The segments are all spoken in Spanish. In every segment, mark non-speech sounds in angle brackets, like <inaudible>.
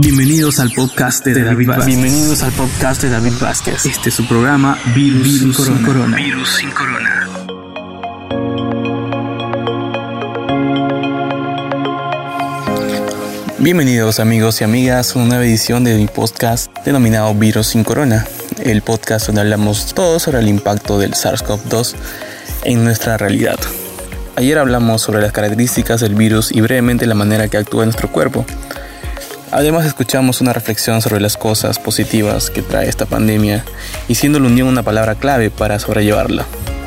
Bienvenidos al podcast de David Vázquez. Bienvenidos al podcast de David Vázquez. Este es su programa Virus, Virus sin, sin corona. Virus sin corona. Bienvenidos amigos y amigas a una nueva edición de mi podcast denominado Virus sin Corona, el podcast donde hablamos todo sobre el impacto del SARS-CoV-2 en nuestra realidad. Ayer hablamos sobre las características del virus y brevemente la manera que actúa en nuestro cuerpo. Además escuchamos una reflexión sobre las cosas positivas que trae esta pandemia y siendo la unión una palabra clave para sobrellevarla.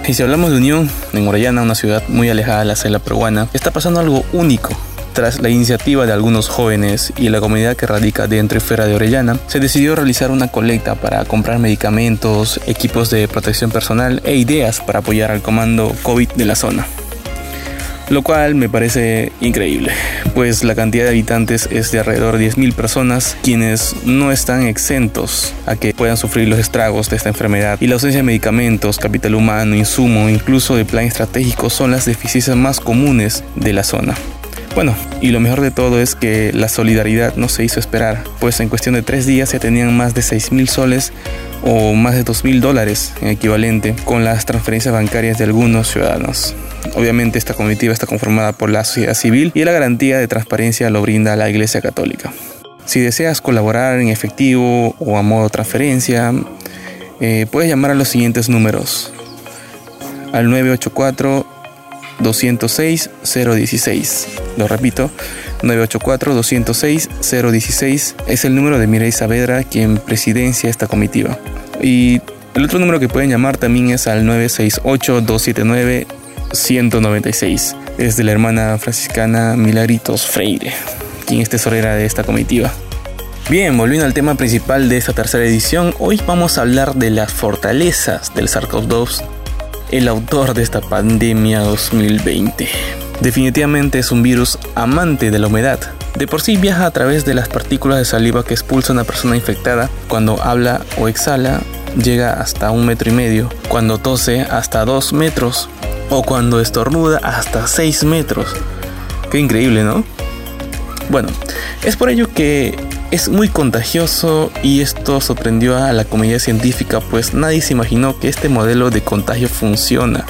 Y si hablamos de unión, en Orellana, una ciudad muy alejada de la selva peruana, está pasando algo único. Tras la iniciativa de algunos jóvenes y la comunidad que radica dentro y fuera de Orellana, se decidió realizar una colecta para comprar medicamentos, equipos de protección personal e ideas para apoyar al comando COVID de la zona lo cual me parece increíble, pues la cantidad de habitantes es de alrededor de 10.000 personas, quienes no están exentos a que puedan sufrir los estragos de esta enfermedad y la ausencia de medicamentos, capital humano, insumo, incluso de plan estratégico son las deficiencias más comunes de la zona. Bueno, y lo mejor de todo es que la solidaridad no se hizo esperar, pues en cuestión de tres días se tenían más de 6 mil soles o más de 2 mil dólares en equivalente con las transferencias bancarias de algunos ciudadanos. Obviamente esta comitiva está conformada por la sociedad civil y la garantía de transparencia lo brinda la Iglesia Católica. Si deseas colaborar en efectivo o a modo transferencia, eh, puedes llamar a los siguientes números. Al 984 206 016. Lo repito, 984 206 016 es el número de Mireille Saavedra quien presidencia esta comitiva. Y el otro número que pueden llamar también es al 968 279 196. Es de la hermana franciscana Milagritos Freire, quien es tesorera de esta comitiva. Bien, volviendo al tema principal de esta tercera edición, hoy vamos a hablar de las fortalezas del SARS-CoV-2, el autor de esta pandemia 2020. Definitivamente es un virus amante de la humedad. De por sí viaja a través de las partículas de saliva que expulsa una persona infectada cuando habla o exhala llega hasta un metro y medio, cuando tose hasta dos metros o cuando estornuda hasta 6 metros. Qué increíble, ¿no? Bueno, es por ello que es muy contagioso y esto sorprendió a la comunidad científica, pues nadie se imaginó que este modelo de contagio funciona.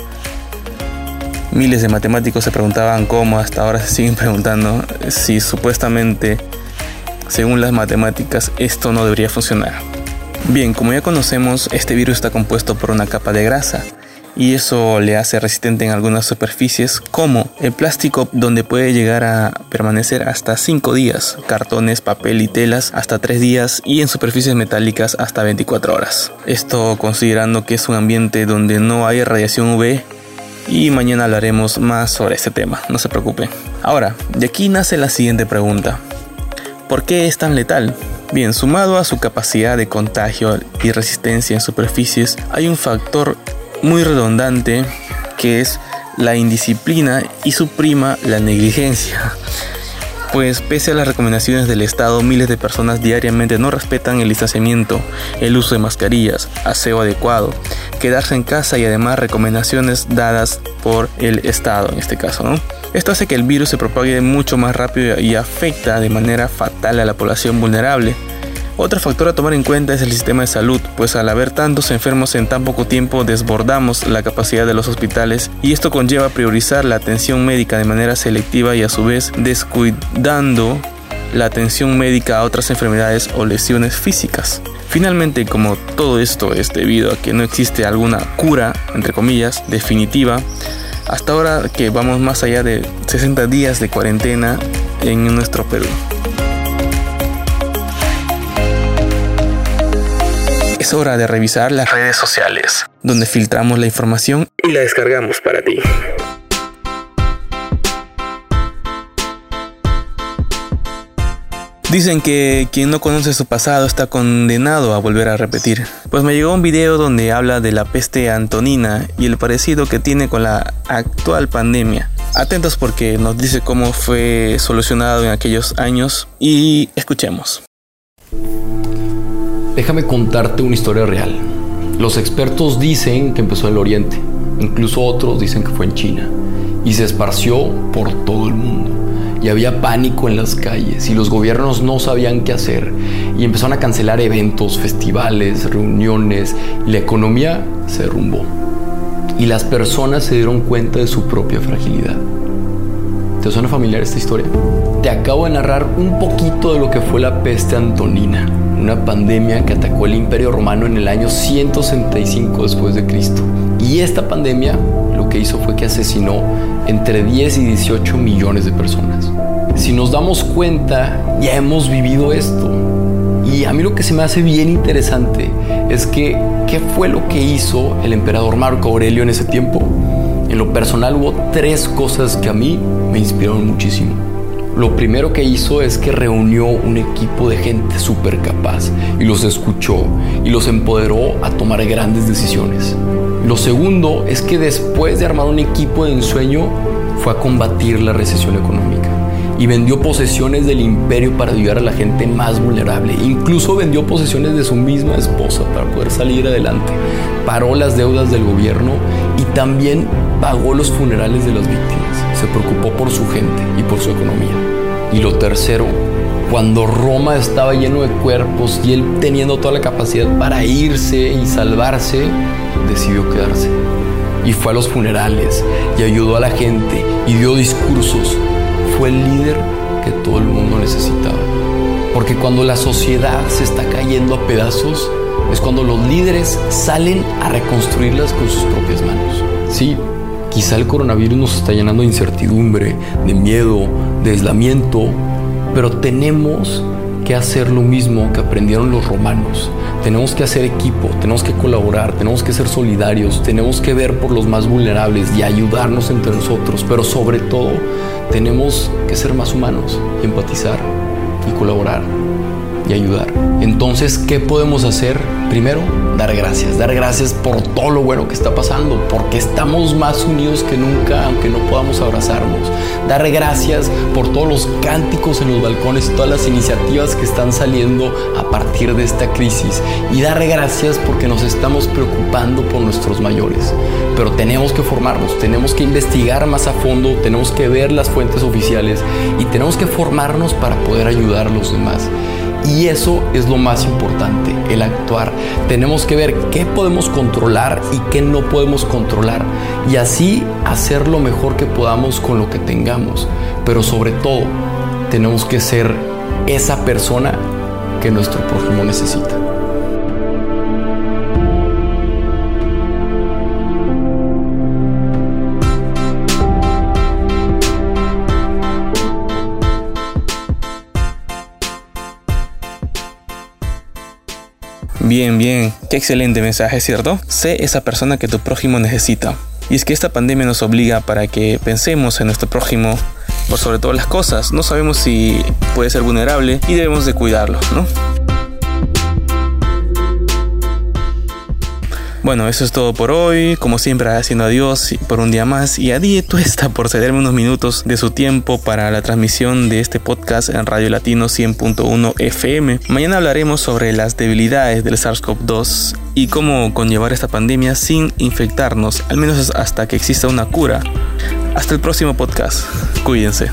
Miles de matemáticos se preguntaban cómo, hasta ahora se siguen <laughs> preguntando si supuestamente, según las matemáticas, esto no debería funcionar. Bien, como ya conocemos, este virus está compuesto por una capa de grasa, y eso le hace resistente en algunas superficies como el plástico donde puede llegar a permanecer hasta 5 días, cartones, papel y telas hasta 3 días y en superficies metálicas hasta 24 horas. Esto considerando que es un ambiente donde no hay radiación UV y mañana hablaremos más sobre este tema, no se preocupen. Ahora, de aquí nace la siguiente pregunta. ¿Por qué es tan letal? Bien, sumado a su capacidad de contagio y resistencia en superficies, hay un factor muy redundante que es la indisciplina y su prima la negligencia. Pues pese a las recomendaciones del Estado, miles de personas diariamente no respetan el distanciamiento, el uso de mascarillas, aseo adecuado, quedarse en casa y además recomendaciones dadas por el Estado en este caso. ¿no? Esto hace que el virus se propague mucho más rápido y afecta de manera fatal a la población vulnerable otro factor a tomar en cuenta es el sistema de salud, pues al haber tantos enfermos en tan poco tiempo desbordamos la capacidad de los hospitales y esto conlleva priorizar la atención médica de manera selectiva y a su vez descuidando la atención médica a otras enfermedades o lesiones físicas. Finalmente, como todo esto es debido a que no existe alguna cura, entre comillas, definitiva, hasta ahora que vamos más allá de 60 días de cuarentena en nuestro Perú. Es hora de revisar las redes sociales, donde filtramos la información y la descargamos para ti. Dicen que quien no conoce su pasado está condenado a volver a repetir. Pues me llegó un video donde habla de la peste antonina y el parecido que tiene con la actual pandemia. Atentos porque nos dice cómo fue solucionado en aquellos años y escuchemos. Déjame contarte una historia real. Los expertos dicen que empezó en el Oriente, incluso otros dicen que fue en China, y se esparció por todo el mundo. y había pánico en las calles y los gobiernos no sabían qué hacer y empezaron a cancelar eventos, festivales, reuniones la economía se derrumbó. Y las personas se dieron cuenta de su propia fragilidad. ¿Te suena familiar esta historia? Te acabo de narrar un poquito de lo que fue la peste antonina, una pandemia que atacó el Imperio Romano en el año 165 después de Cristo. Y esta pandemia lo que hizo fue que asesinó entre 10 y 18 millones de personas. Si nos damos cuenta, ya hemos vivido esto. Y a mí lo que se me hace bien interesante es que, ¿qué fue lo que hizo el emperador Marco Aurelio en ese tiempo? En lo personal hubo tres cosas que a mí me inspiraron muchísimo. Lo primero que hizo es que reunió un equipo de gente súper capaz y los escuchó y los empoderó a tomar grandes decisiones. Lo segundo es que después de armar un equipo de ensueño fue a combatir la recesión económica y vendió posesiones del imperio para ayudar a la gente más vulnerable. Incluso vendió posesiones de su misma esposa para poder salir adelante. Paró las deudas del gobierno y también pagó los funerales de las víctimas. Se preocupó por su gente y por su economía. Y lo tercero, cuando Roma estaba lleno de cuerpos y él teniendo toda la capacidad para irse y salvarse, decidió quedarse. Y fue a los funerales y ayudó a la gente y dio discursos. El líder que todo el mundo necesitaba. Porque cuando la sociedad se está cayendo a pedazos, es cuando los líderes salen a reconstruirlas con sus propias manos. Sí, quizá el coronavirus nos está llenando de incertidumbre, de miedo, de aislamiento, pero tenemos que hacer lo mismo que aprendieron los romanos. Tenemos que hacer equipo, tenemos que colaborar, tenemos que ser solidarios, tenemos que ver por los más vulnerables y ayudarnos entre nosotros, pero sobre todo tenemos que ser más humanos y empatizar y colaborar y ayudar. Entonces, ¿qué podemos hacer? Primero, dar gracias, dar gracias por todo lo bueno que está pasando, porque estamos más unidos que nunca, aunque no podamos abrazarnos. Dar gracias por todos los cánticos en los balcones y todas las iniciativas que están saliendo a partir de esta crisis. Y dar gracias porque nos estamos preocupando por nuestros mayores. Pero tenemos que formarnos, tenemos que investigar más a fondo, tenemos que ver las fuentes oficiales y tenemos que formarnos para poder ayudar a los demás. Y eso es lo más importante, el actuar. Tenemos que ver qué podemos controlar y qué no podemos controlar. Y así hacer lo mejor que podamos con lo que tengamos. Pero sobre todo, tenemos que ser esa persona que nuestro prójimo necesita. Bien, bien, qué excelente mensaje, ¿cierto? Sé esa persona que tu prójimo necesita. Y es que esta pandemia nos obliga para que pensemos en nuestro prójimo por sobre todas las cosas. No sabemos si puede ser vulnerable y debemos de cuidarlo, ¿no? Bueno, eso es todo por hoy. Como siempre, agradeciendo a Dios por un día más y a Dieto está por cederme unos minutos de su tiempo para la transmisión de este podcast en Radio Latino 100.1 FM. Mañana hablaremos sobre las debilidades del SARS-CoV-2 y cómo conllevar esta pandemia sin infectarnos, al menos hasta que exista una cura. Hasta el próximo podcast. Cuídense.